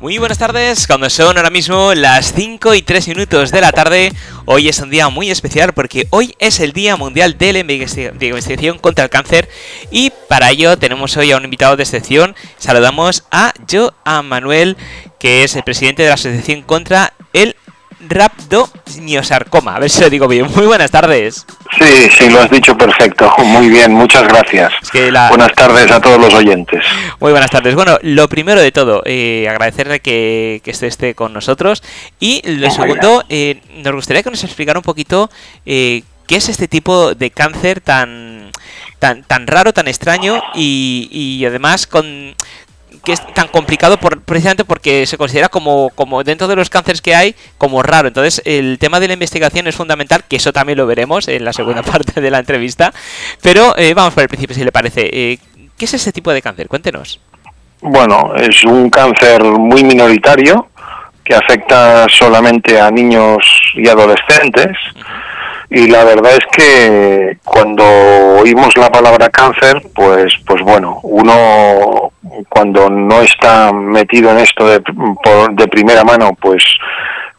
Muy buenas tardes, cuando son ahora mismo las 5 y 3 minutos de la tarde, hoy es un día muy especial porque hoy es el Día Mundial de la Investigación contra el Cáncer y para ello tenemos hoy a un invitado de excepción. Saludamos a Joan Manuel, que es el presidente de la Asociación contra el Rhabdomyosarcoma. A ver si lo digo bien. Muy buenas tardes. Sí, sí, lo has dicho perfecto. Muy bien, muchas gracias. Buenas tardes a todos los oyentes. Muy buenas tardes. Bueno, lo primero de todo, eh, agradecerle que, que esté, con nosotros. Y lo segundo, eh, nos gustaría que nos explicara un poquito eh, qué es este tipo de cáncer tan, tan, tan raro, tan extraño y, y además con que es tan complicado por, precisamente porque se considera como, como dentro de los cánceres que hay como raro. Entonces el tema de la investigación es fundamental, que eso también lo veremos en la segunda parte de la entrevista. Pero eh, vamos por el principio si le parece. Eh, ¿Qué es ese tipo de cáncer? Cuéntenos. Bueno, es un cáncer muy minoritario que afecta solamente a niños y adolescentes. Y la verdad es que cuando oímos la palabra cáncer, pues, pues bueno, uno cuando no está metido en esto de, de primera mano, pues,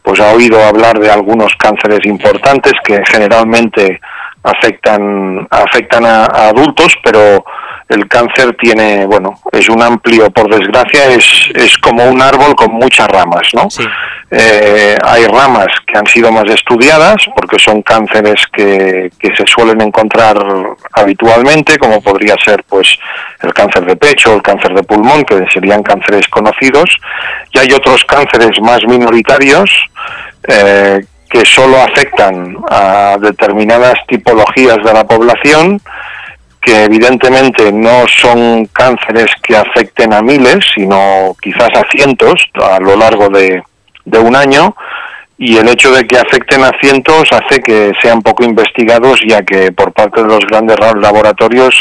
pues ha oído hablar de algunos cánceres importantes que generalmente afectan, afectan a adultos, pero el cáncer tiene, bueno, es un amplio, por desgracia, es, es como un árbol con muchas ramas, ¿no? Eh, hay ramas que han sido más estudiadas porque son cánceres que, que se suelen encontrar habitualmente, como podría ser, pues, el cáncer de pecho, el cáncer de pulmón, que serían cánceres conocidos, y hay otros cánceres más minoritarios eh, que solo afectan a determinadas tipologías de la población que evidentemente no son cánceres que afecten a miles, sino quizás a cientos a lo largo de, un año, y el hecho de que afecten a cientos hace que sean poco investigados, ya que por parte de los grandes laboratorios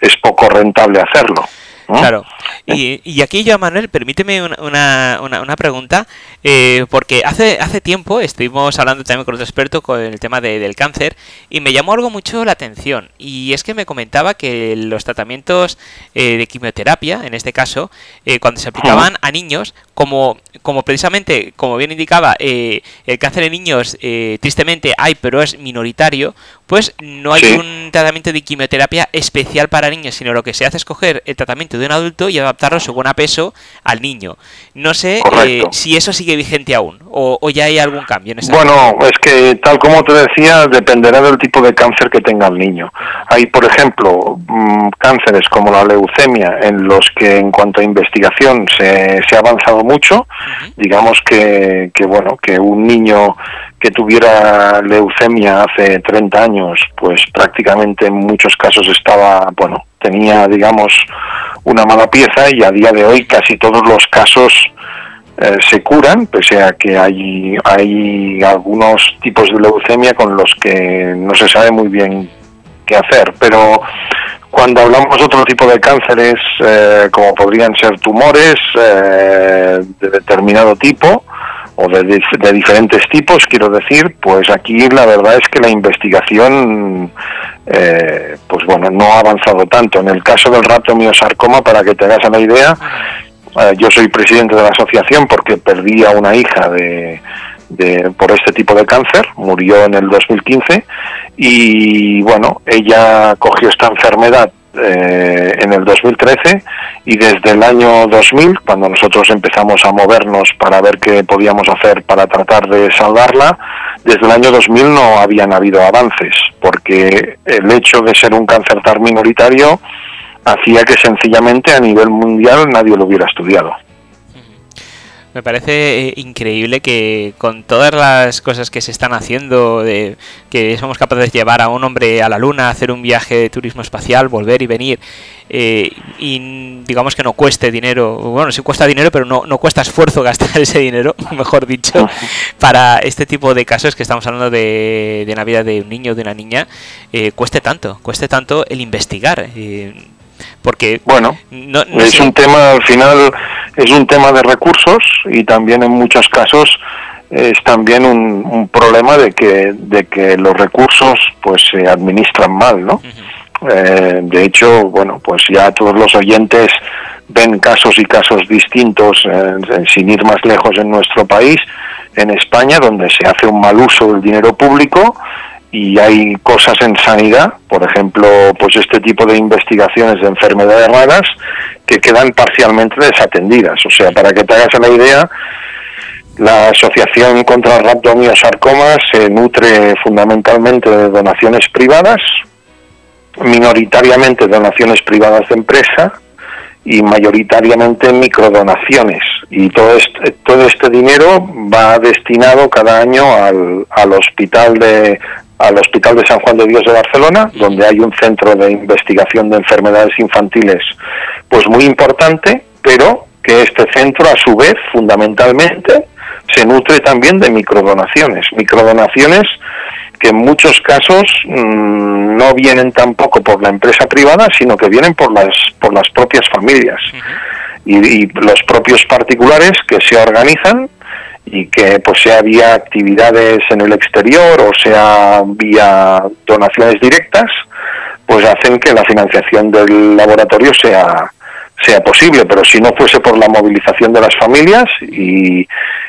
es poco rentable hacerlo. Claro. Y, y, aquí yo, Manuel, permíteme una, una, una pregunta, eh, porque hace, hace tiempo estuvimos hablando también con otro experto con el tema del cáncer y me llamó algo mucho la atención. Y es que me comentaba que los tratamientos eh, de quimioterapia, en este caso, eh, cuando se aplicaban a niños, como, como precisamente, como bien indicaba, el cáncer en niños tristemente hay, pero es minoritario, pues no hay un tratamiento de quimioterapia especial para niños, sino lo que se hace es coger el tratamiento de un adulto y adaptarlo según a peso al niño. No sé eh, si eso sigue vigente aún o, ya hay algún cambio en esa Bueno, es que tal como te decía, dependerá del tipo de cáncer que tenga el niño. Hay, por ejemplo, mm, cánceres como la leucemia en los que en cuanto a investigación se, se ha avanzado mucho. Digamos que, que, bueno, que un niño que tuviera leucemia hace 30 años, pues prácticamente en muchos casos estaba, bueno, tenía, digamos, una mala pieza y a día de hoy casi todos los casos eh, se curan, pese a que hay, hay algunos tipos de leucemia con los que no se sabe muy bien qué hacer. Pero cuando hablamos de otro tipo de cánceres, eh, como podrían ser tumores eh, de determinado tipo, o de, de, diferentes tipos, quiero decir, pues aquí la verdad es que la investigación, eh, pues bueno, no ha avanzado tanto. En el caso del rhabdomyosarcoma, para que te hagas la idea, eh, yo soy presidente de la asociación porque perdí a una hija de, de, por este tipo de cáncer, murió en el 2015 y bueno, ella cogió esta enfermedad eh, en el 2013 y desde el año 2000, cuando nosotros empezamos a movernos para ver qué podíamos hacer para tratar de salvarla, desde el año 2000 no habían habido avances, porque el hecho de ser un cáncer tan minoritario hacía que sencillamente a nivel mundial nadie lo hubiera estudiado. Me parece eh, increíble que con todas las cosas que se están haciendo, de que somos capaces de llevar a un hombre a la luna, hacer un viaje de turismo espacial, volver y venir, eh, y digamos que no cueste dinero, bueno, sí cuesta dinero, pero no, no cuesta esfuerzo gastar ese dinero, mejor dicho, para este tipo de casos que estamos hablando de, de la vida de un niño o de una niña, eh, cueste tanto, cueste tanto el investigar. porque bueno es un tema al final es un tema de recursos y también en muchos casos es también un, problema de que de que los recursos pues se administran mal no eh, de hecho bueno pues ya todos los oyentes ven casos y casos distintos, eh, sin ir más lejos en nuestro país, en España, donde se hace un mal uso del dinero público y hay cosas en sanidad, por ejemplo, pues este tipo de investigaciones de enfermedades raras que quedan parcialmente desatendidas. O sea, para que te hagas la idea, la Asociación contra el Rhabdomiosarcoma se nutre fundamentalmente de donaciones privadas, minoritariamente donaciones privadas de empresa y mayoritariamente microdonaciones. Y todo este, todo este dinero va destinado cada año al, al hospital de al Hospital de San Juan de Dios de Barcelona, donde hay un centro de investigación de enfermedades infantiles pues muy importante, pero que este centro a su vez fundamentalmente se nutre también de microdonaciones, microdonaciones que en muchos casos mm, no vienen tampoco por la empresa privada, sino que vienen por las por las propias familias. Y, y, los propios particulares que se organizan y que pues sea vía actividades en el exterior o sea vía donaciones directas, pues hacen que la financiación del laboratorio sea sea posible, pero si no fuese por la movilización de las familias y,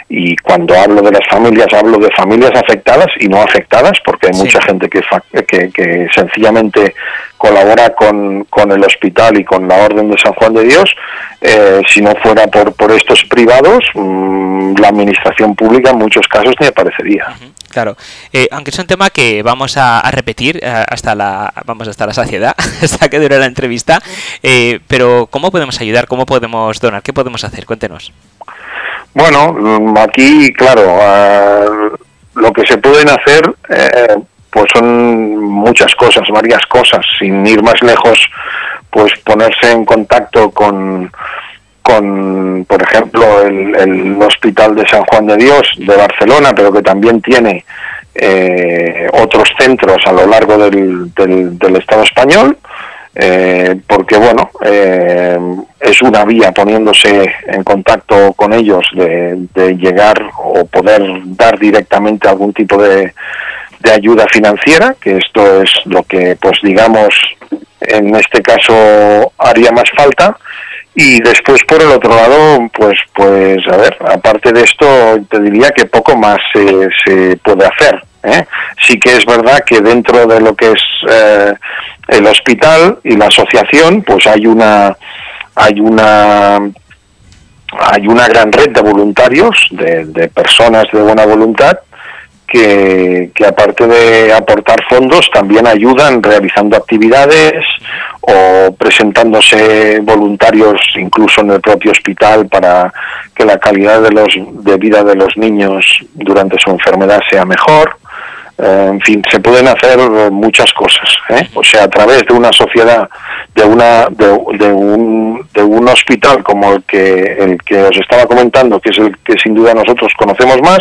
y cuando hablo de las familias hablo de familias afectadas y no afectadas porque hay mucha gente que, que, que, sencillamente colabora con, con, el hospital y con la Orden de San Juan de Dios eh, si no fuera por, por estos privados mmm, la administración pública en muchos casos ni aparecería uh -huh. Claro, eh, aunque es un tema que vamos a, a repetir eh, hasta la vamos hasta la saciedad, hasta que dure la entrevista, pero ¿cómo podemos ayudar? ¿Cómo podemos donar? ¿Qué podemos hacer? Cuéntenos. Bueno, mm, aquí, claro, uh, lo que se pueden hacer, pues son muchas cosas, varias cosas, sin ir más lejos, pues ponerse en contacto con, con por ejemplo, el, el Hospital de San Juan de Dios de Barcelona, pero que también tiene eh, otros centros a lo largo del, del, Estado español, eh, porque bueno eh, es una vía poniéndose en contacto con ellos de, de, llegar o poder dar directamente algún tipo de, de, ayuda financiera que esto es lo que pues digamos en este caso haría más falta y después por el otro lado pues pues a ver aparte de esto te diría que poco más se, se puede hacer ¿eh? sí que es verdad que dentro de lo que es eh, el hospital y la asociación, pues hay una hay una hay una gran red de voluntarios, de, de personas de buena voluntad, que, que, aparte de aportar fondos también ayudan realizando actividades o presentándose voluntarios incluso en el propio hospital para que la calidad de los de vida de los niños durante su enfermedad sea mejor eh, en fin, se pueden hacer muchas cosas. ¿eh? O sea, a través de una sociedad, de una de, un, de un hospital como el que el que os estaba comentando, que es el que sin duda nosotros conocemos más,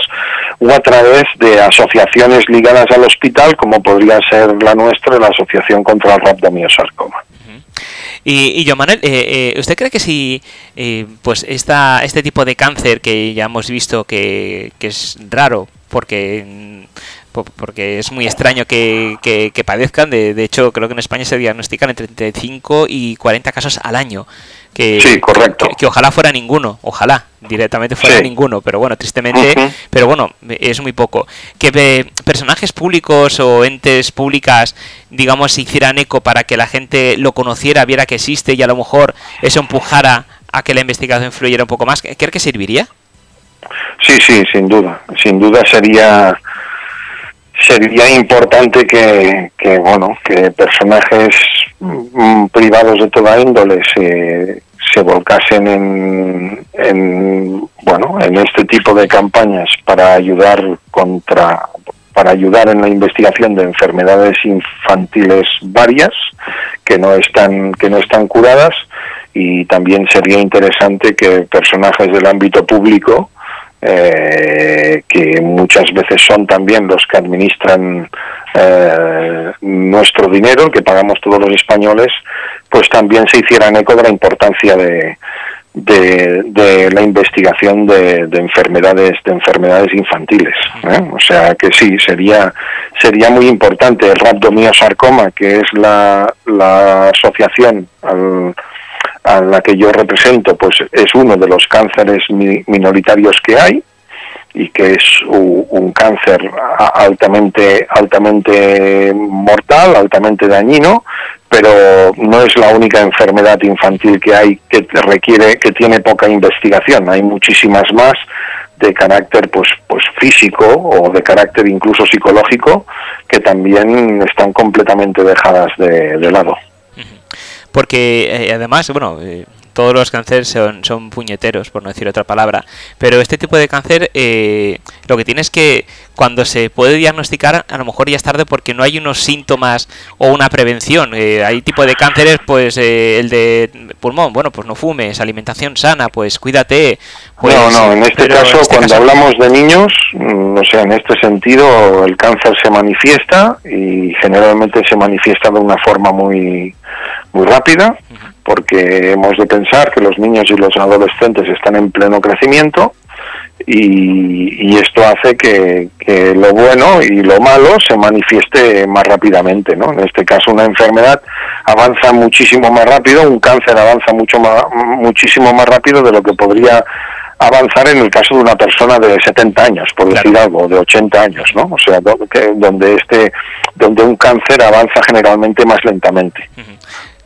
o a través de asociaciones ligadas al hospital, como podría ser la nuestra, la Asociación contra el Rhabdomiosarcoma. Y, y yo, Manuel, eh, eh, ¿usted cree que si eh, pues esta, este tipo de cáncer que ya hemos visto que, que es raro, porque porque es muy extraño que, que, que padezcan. De, de, hecho, creo que en España se diagnostican entre 35 y 40 casos al año. Que, sí, correcto. Que, que ojalá fuera ninguno, ojalá directamente fuera sí. ninguno, pero bueno, tristemente, uh -huh. pero bueno, es muy poco. Que eh, personajes públicos o entes públicas, digamos, se hicieran eco para que la gente lo conociera, viera que existe y a lo mejor eso empujara a que la investigación fluyera un poco más, ¿cree que serviría? Sí, sí, sin duda. Sin duda sería sería importante que, que, bueno que personajes mm, privados de toda índole se, se volcasen en, en bueno en este tipo de campañas para ayudar contra para ayudar en la investigación de enfermedades infantiles varias que no están que no están curadas. Y también sería interesante que personajes del ámbito público eh, que muchas veces son también los que administran eh, nuestro dinero, que pagamos todos los españoles, pues también se hicieran eco de la importancia de, de, de la investigación de, de, enfermedades de enfermedades infantiles ¿eh? o sea que sí sería sería muy importante el rhabdomiosarcoma que es la, la asociación al, a la que yo represento, pues es uno de los cánceres minoritarios que hay y que es un cáncer altamente altamente mortal, altamente dañino, pero no es la única enfermedad infantil que hay que requiere que tiene poca investigación, hay muchísimas más de carácter pues pues físico o de carácter incluso psicológico que también están completamente dejadas de, lado porque eh, además bueno eh, todos los cánceres son, son, puñeteros, por no decir otra palabra, pero este tipo de cáncer eh, lo que tiene es que cuando se puede diagnosticar a lo mejor ya es tarde porque no hay unos síntomas o una prevención. Eh, hay tipo de cánceres, pues eh, el de pulmón, bueno, pues no fumes, alimentación sana, pues cuídate. Pues, no, no, en este caso, este cuando hablamos de niños, no mm, sé, en este sentido el cáncer se manifiesta y generalmente se manifiesta de una forma muy, muy rápida porque hemos de pensar que los niños y los adolescentes están en pleno crecimiento y, esto hace que, lo bueno y lo malo se manifieste más rápidamente, ¿no? En este caso una enfermedad avanza muchísimo más rápido, un cáncer avanza mucho más, muchísimo más rápido de lo que podría avanzar en el caso de una persona de 70 años, por decir algo, de 80 años, ¿no? O sea, donde este donde un cáncer avanza generalmente más lentamente.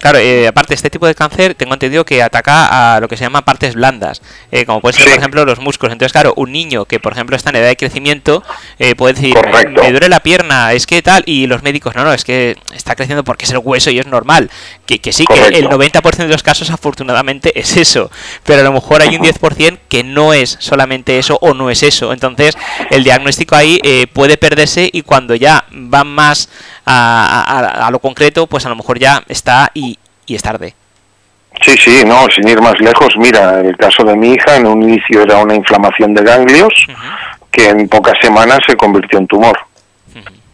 Claro, eh, aparte, este tipo de cáncer tengo entendido que ataca a lo que se llama partes blandas, eh, como puede ser, por ejemplo, los músculos. Entonces, claro, un niño que, por ejemplo, está en edad de crecimiento eh, puede decir, me duele la pierna, es que tal, y los médicos, no, no, es que está creciendo porque es el hueso y es normal. Que, que sí, que el 90% de los casos, afortunadamente, es eso, pero a lo mejor hay un 10% que no es solamente eso o no es eso. Entonces, el diagnóstico ahí puede perderse y cuando ya va más a, lo concreto, pues a lo mejor ya está y, es tarde. Sí, sí, no, sin ir más lejos, mira, el caso de mi hija en un inicio era una inflamación de ganglios que en pocas semanas se convirtió en tumor.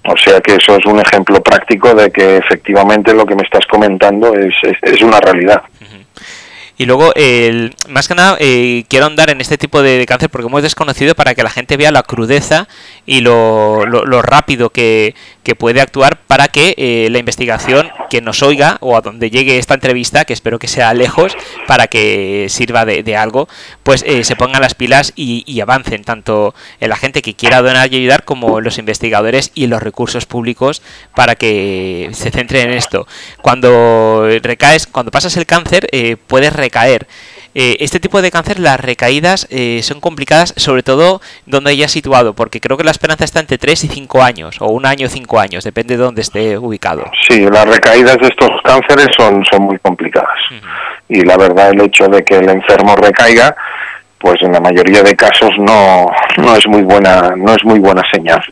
O sea que eso es un ejemplo práctico de que efectivamente lo que me estás comentando es, es, una realidad. Y luego, el, más que nada, eh, quiero andar en este tipo de, cáncer porque hemos desconocido para que la gente vea la crudeza y lo, lo, rápido que, que, puede actuar para que eh, la investigación que nos oiga o a donde llegue esta entrevista, que espero que sea lejos, para que sirva de, algo, pues eh, se pongan las pilas y, y, avancen tanto la gente que quiera donar y ayudar como los investigadores y los recursos públicos para que se centren en esto. Cuando recaes, cuando pasas el cáncer, puedes recaer. Eh, este tipo de cáncer, las recaídas eh, son complicadas, sobre todo donde haya situado, porque creo que la esperanza está entre 3 y 5 años, o un año o 5 años, depende de dónde esté ubicado. Sí, las recaídas de estos cánceres son, son muy complicadas. Y la verdad, el hecho de que el enfermo recaiga, pues en la mayoría de casos no, no es muy buena, no es muy buena señal.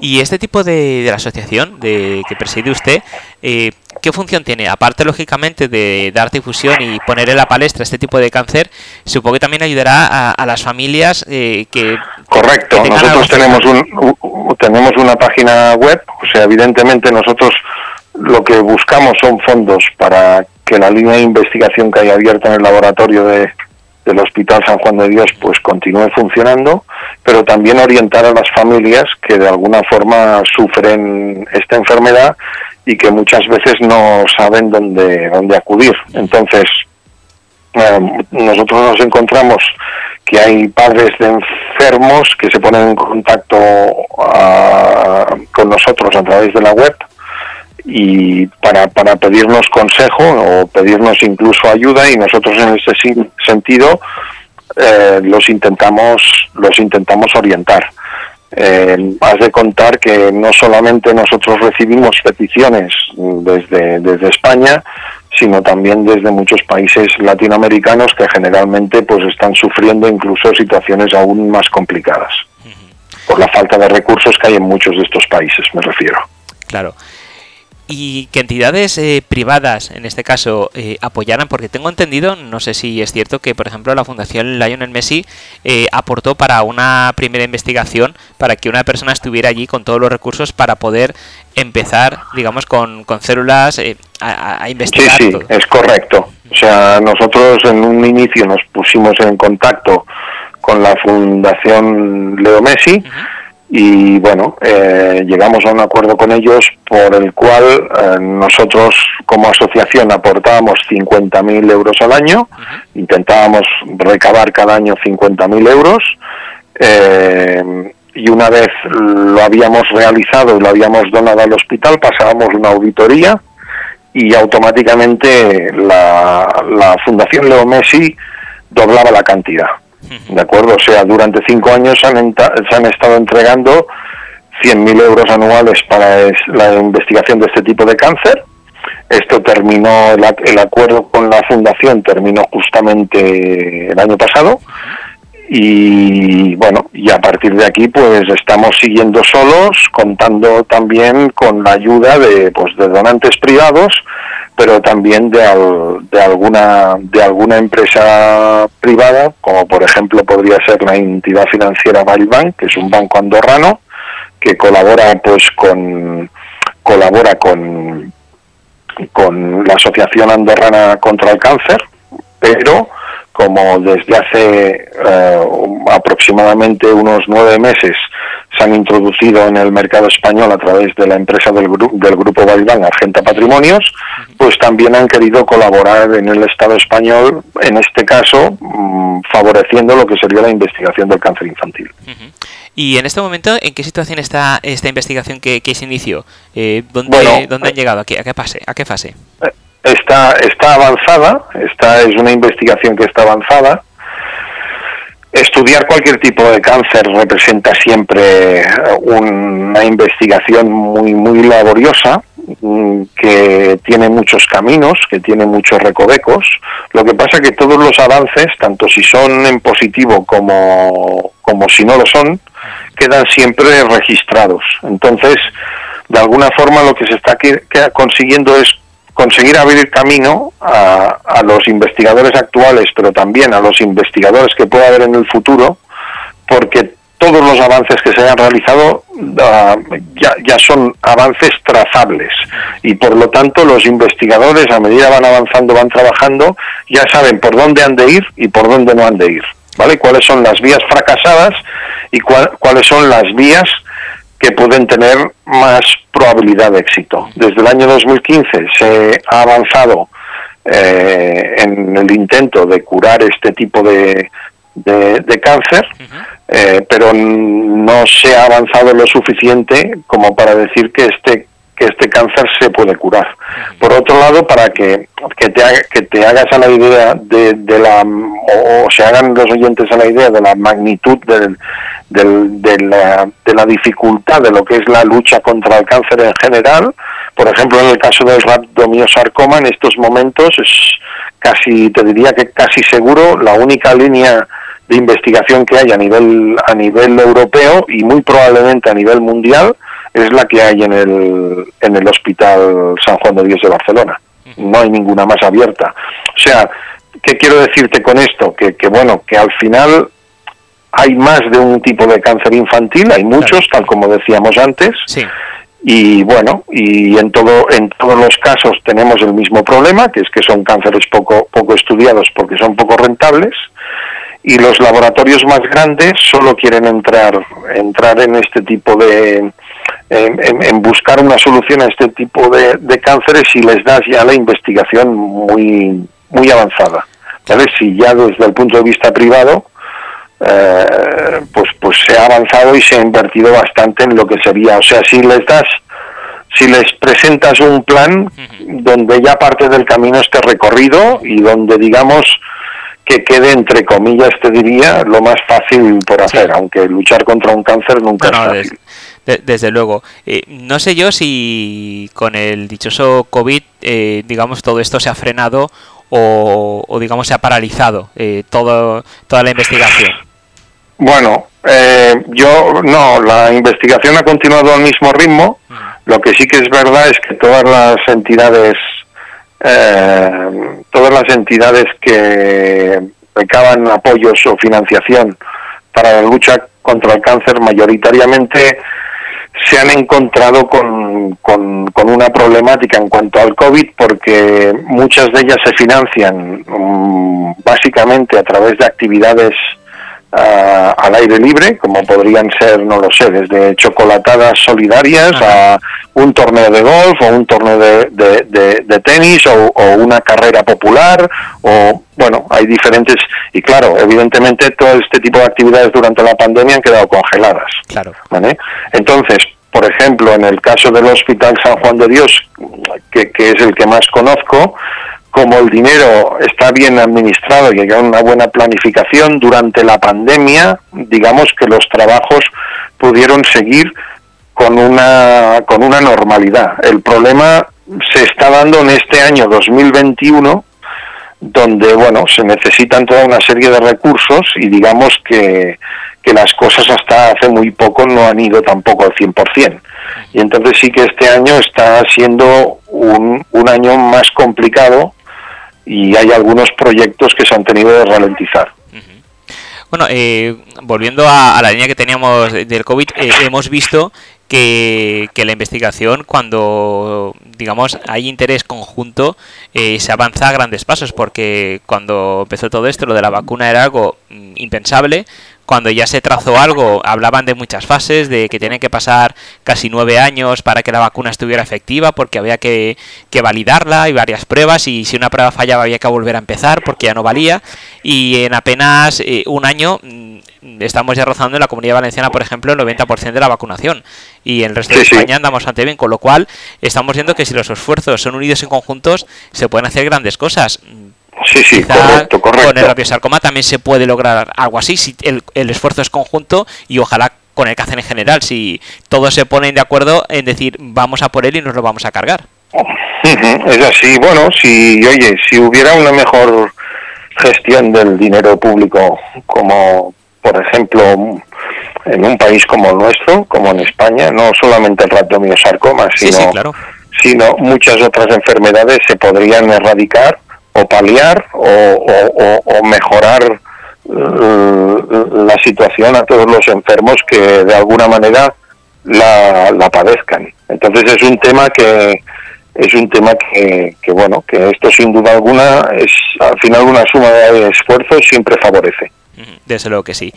Y este tipo de, de la asociación de, que preside usted, eh, ¿qué función tiene? Aparte, lógicamente, de dar difusión y poner en la palestra este tipo de cáncer, supongo que también ayudará a, las familias eh, que... Correcto, nosotros tenemos, un, tenemos una página web, o sea, evidentemente nosotros lo que buscamos son fondos para que la línea de investigación que hay abierta en el laboratorio de, del Hospital San Juan de Dios pues continúe funcionando, pero también orientar a las familias que de alguna forma sufren esta enfermedad y que muchas veces no saben dónde, dónde acudir. Entonces, eh, nosotros nos encontramos que hay padres de enfermos que se ponen en contacto ah, con nosotros a través de la web y para, para pedirnos consejo o pedirnos incluso ayuda y nosotros en ese sentido eh, los intentamos los intentamos orientar eh, has de contar que no solamente nosotros recibimos peticiones desde, desde España sino también desde muchos países latinoamericanos que generalmente pues están sufriendo incluso situaciones aún más complicadas por la falta de recursos que hay en muchos de estos países me refiero. Claro y que entidades eh, privadas, en este caso, eh, apoyaran, porque tengo entendido, no sé si es cierto, que por ejemplo la Fundación Lionel Messi eh, aportó para una primera investigación para que una persona estuviera allí con todos los recursos para poder empezar, digamos, con, con células a, investigar. Sí, sí, es correcto. O sea, nosotros en un inicio nos pusimos en contacto con la Fundación Leo Messi y bueno, eh, llegamos a un acuerdo con ellos por el cual eh, nosotros como asociación aportábamos 50.000 euros al año, intentábamos recabar cada año 50.000 euros eh, y una vez lo habíamos realizado y lo habíamos donado al hospital pasábamos una auditoría y automáticamente la, la Fundación Leo Messi doblaba la cantidad. ¿De acuerdo? O sea, durante cinco años se han, se han estado entregando 100.000 euros anuales para la investigación de este tipo de cáncer. Esto terminó, el, el acuerdo con la fundación terminó justamente el año pasado y bueno, y a partir de aquí pues estamos siguiendo solos, contando también con la ayuda de, pues, de donantes privados pero también de, de, alguna, de alguna empresa privada, como por ejemplo podría ser la entidad financiera Valbank, que es un banco andorrano, que colabora pues con colabora con, con la Asociación Andorrana contra el Cáncer, pero como desde hace eh, aproximadamente unos nueve meses se han introducido en el mercado español a través de la empresa del, del grupo Bailán, Argenta Patrimonios, pues también han querido colaborar en el Estado español, en este caso mm, favoreciendo lo que sería la investigación del cáncer infantil. Y en este momento, ¿en qué situación está esta investigación que, se inició? Eh, ¿dónde, ¿Dónde han eh, llegado? ¿A qué, a qué, fase? ¿A qué fase? Está, está avanzada, esta es una investigación que está avanzada. Estudiar cualquier tipo de cáncer representa siempre una investigación muy, muy laboriosa, mm, que tiene muchos caminos, que tiene muchos recovecos. Lo que pasa que todos los avances, tanto si son en positivo como, como si no lo son, quedan siempre registrados. Entonces, de alguna forma lo que se está consiguiendo es conseguir abrir camino a, los investigadores actuales, pero también a los investigadores que pueda haber en el futuro, porque todos los avances que se hayan realizado ah, ya, ya, son avances trazables y por lo tanto los investigadores a medida van avanzando, van trabajando, ya saben por dónde han de ir y por dónde no han de ir, ¿vale? Cuáles son las vías fracasadas y cuáles son las vías que pueden tener más probabilidad de éxito. Desde el año 2015 se ha avanzado eh, en el intento de curar este tipo de, de, cáncer, eh, pero no se ha avanzado lo suficiente como para decir que este que este cáncer se puede curar. Por otro lado, para que, que, te, que te hagas a la idea de, de la, o, se hagan los oyentes a la idea de la magnitud del, del, de, la, de la dificultad de lo que es la lucha contra el cáncer en general, por ejemplo, en el caso del rhabdomiosarcoma, en estos momentos es casi, te diría que casi seguro, la única línea de investigación que hay a nivel, a nivel europeo y muy probablemente a nivel mundial es la que hay en el, en el Hospital San Juan de Dios de Barcelona. No hay ninguna más abierta. O sea, ¿qué quiero decirte con esto? Que, que bueno, que al final hay más de un tipo de cáncer infantil, hay muchos, tal como decíamos antes. Y bueno, y en todo en todos los casos tenemos el mismo problema, que es que son cánceres poco poco estudiados porque son poco rentables y los laboratorios más grandes solo quieren entrar entrar en este tipo de en, buscar una solución a este tipo de, cánceres si les das ya la investigación muy muy avanzada ¿sabes? si ya desde el punto de vista privado eh, pues pues se ha avanzado y se ha invertido bastante en lo que sería o sea si les das si les presentas un plan donde ya parte del camino esté recorrido y donde digamos que quede entre comillas te diría lo más fácil por hacer aunque luchar contra un cáncer nunca es fácil desde luego. Eh, no sé yo si con el dichoso COVID, eh, digamos, todo esto se ha frenado o, digamos, se ha paralizado eh, todo, toda la investigación. Bueno, yo no, la investigación ha continuado al mismo ritmo. Lo que sí que es verdad es que todas las entidades, todas las entidades que recaban apoyos o financiación para la lucha contra el cáncer mayoritariamente se han encontrado con, con, una problemática en cuanto al COVID porque muchas de ellas se financian mm, básicamente a través de actividades al aire libre, como podrían ser, no lo sé, desde chocolatadas solidarias a un torneo de golf o un torneo de, tenis o, una carrera popular o, bueno, hay diferentes, y claro, evidentemente todo este tipo de actividades durante la pandemia han quedado congeladas. Claro. ¿vale? Entonces, por ejemplo, en el caso del Hospital San Juan de Dios, que, que es el que más conozco, como el dinero está bien administrado y hay una buena planificación durante la pandemia, digamos que los trabajos pudieron seguir con una con una normalidad. El problema se está dando en este año 2021 donde bueno, se necesitan toda una serie de recursos y digamos que, que las cosas hasta hace muy poco no han ido tampoco al 100%. Y entonces sí que este año está siendo un, un año más complicado y hay algunos proyectos que se han tenido de ralentizar. Bueno, eh, volviendo a, la línea que teníamos del COVID, eh, hemos visto que, la investigación, cuando digamos hay interés conjunto, eh, se avanza a grandes pasos, porque cuando empezó todo esto, lo de la vacuna era algo mm, impensable, cuando ya se trazó algo, hablaban de muchas fases, de que tienen que pasar casi nueve años para que la vacuna estuviera efectiva, porque había que, validarla y varias pruebas, y si una prueba fallaba había que volver a empezar porque ya no valía, y en apenas eh, un año mm, estamos ya rozando en la comunidad valenciana, por ejemplo, el 90% de la vacunación, y en el resto de España andamos bastante bien, con lo cual estamos viendo que si los esfuerzos son unidos en conjuntos, se pueden hacer grandes cosas Sí, sí, correcto, correcto. Con el rabiosarcoma también se puede lograr algo así, si el, el esfuerzo es conjunto y ojalá con el cáncer en general, si todos se ponen de acuerdo en decir vamos a por él y nos lo vamos a cargar. Es así, bueno, si, oye, si hubiera una mejor gestión del dinero público, como por ejemplo en un país como el nuestro, como en España, no solamente el radiomiosarcoma, sino, sino muchas otras enfermedades se podrían erradicar o paliar o, mejorar eh, la situación a todos los enfermos que de alguna manera la, la padezcan. Entonces es un tema que es un tema que, que, bueno que esto sin duda alguna es al final una suma de esfuerzos siempre favorece. Desde luego que sí.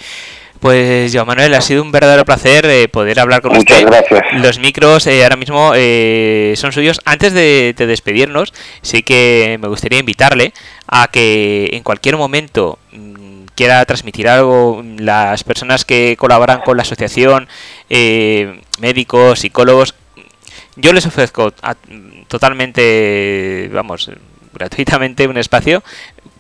Pues Joan Manuel, ha sido un verdadero placer eh, poder hablar con Muchas Gracias. Los micros eh, ahora mismo eh, son suyos. Antes de, despedirnos, sí que me gustaría invitarle a que en cualquier momento mm, quiera transmitir algo, las personas que colaboran con la asociación, médicos, psicólogos, yo les ofrezco totalmente, vamos, gratuitamente un espacio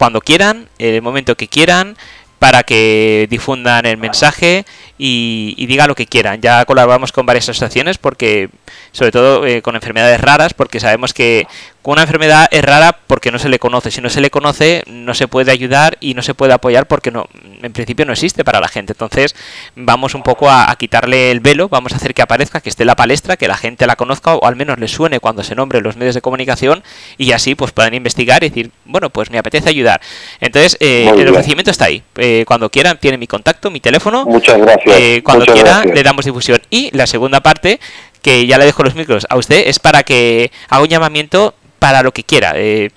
cuando quieran, en el momento que quieran para que difundan el mensaje y, y diga lo que quieran. Ya colaboramos con varias asociaciones porque, sobre todo eh, con enfermedades raras, porque sabemos que una enfermedad es rara porque no se le conoce. Si no se le conoce, no se puede ayudar y no se puede apoyar porque no, en principio no existe para la gente. Entonces, vamos un poco a, quitarle el velo, vamos a hacer que aparezca, que esté la palestra, que la gente la conozca o al menos le suene cuando se nombre los medios de comunicación y así pues puedan investigar y decir, bueno, pues me apetece ayudar. Entonces, eh, el ofrecimiento está ahí. Eh, cuando quieran, tiene mi contacto, mi teléfono. Muchas gracias. Eh, cuando quiera, le damos difusión. Y la segunda parte, que ya le dejo los micros a usted, es para que haga un llamamiento para lo que quiera. Eh,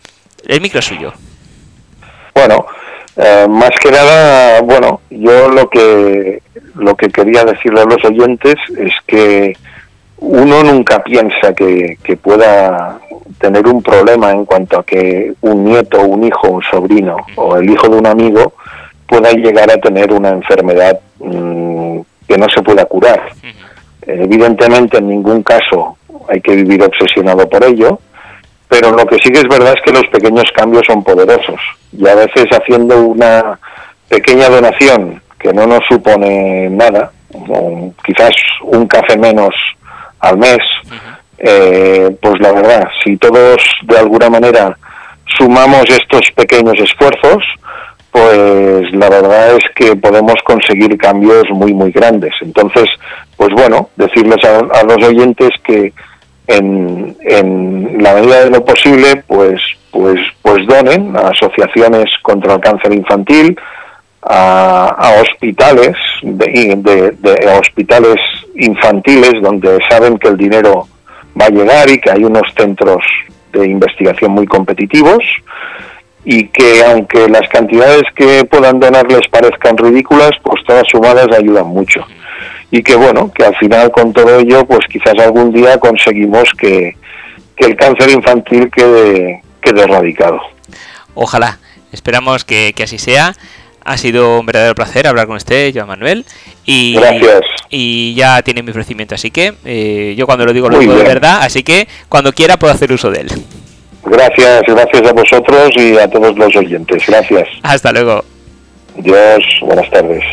el micro es suyo. Bueno, eh, más que nada, bueno, yo lo que lo que quería decirle a los oyentes es que uno nunca piensa que, pueda tener un problema en cuanto a que un nieto, un hijo, un sobrino o el hijo de un amigo pueda llegar a tener una enfermedad mm, que no se pueda curar. Evidentemente en ningún caso hay que vivir obsesionado por ello, pero lo que sí que es verdad es que los pequeños cambios son poderosos. Y a veces haciendo una pequeña donación que no nos supone nada, quizás un café menos al mes, eh, pues la verdad, si todos de alguna manera sumamos estos pequeños esfuerzos, pues la verdad es que podemos conseguir cambios muy, muy grandes. Entonces, pues bueno, decirles a los oyentes que en, la medida de lo posible, pues, pues, pues donen a asociaciones contra el cáncer infantil, a, hospitales, de, de, hospitales infantiles donde saben que el dinero va a llegar y que hay unos centros de investigación muy competitivos y que aunque las cantidades que puedan donar les parezcan ridículas, pues todas sumadas ayudan mucho. Y que bueno, que al final con todo ello, pues quizás algún día conseguimos que, el cáncer infantil quede, quede erradicado. Ojalá, esperamos que, que así sea. Ha sido un verdadero placer hablar con usted, Joan Manuel. Y, Gracias. Y ya tiene mi ofrecimiento, así que eh, yo cuando lo digo lo digo de verdad, así que cuando quiera puedo hacer uso de él. Gracias, gracias a vosotros y a todos los oyentes. Gracias. Hasta luego. Dios, buenas tardes.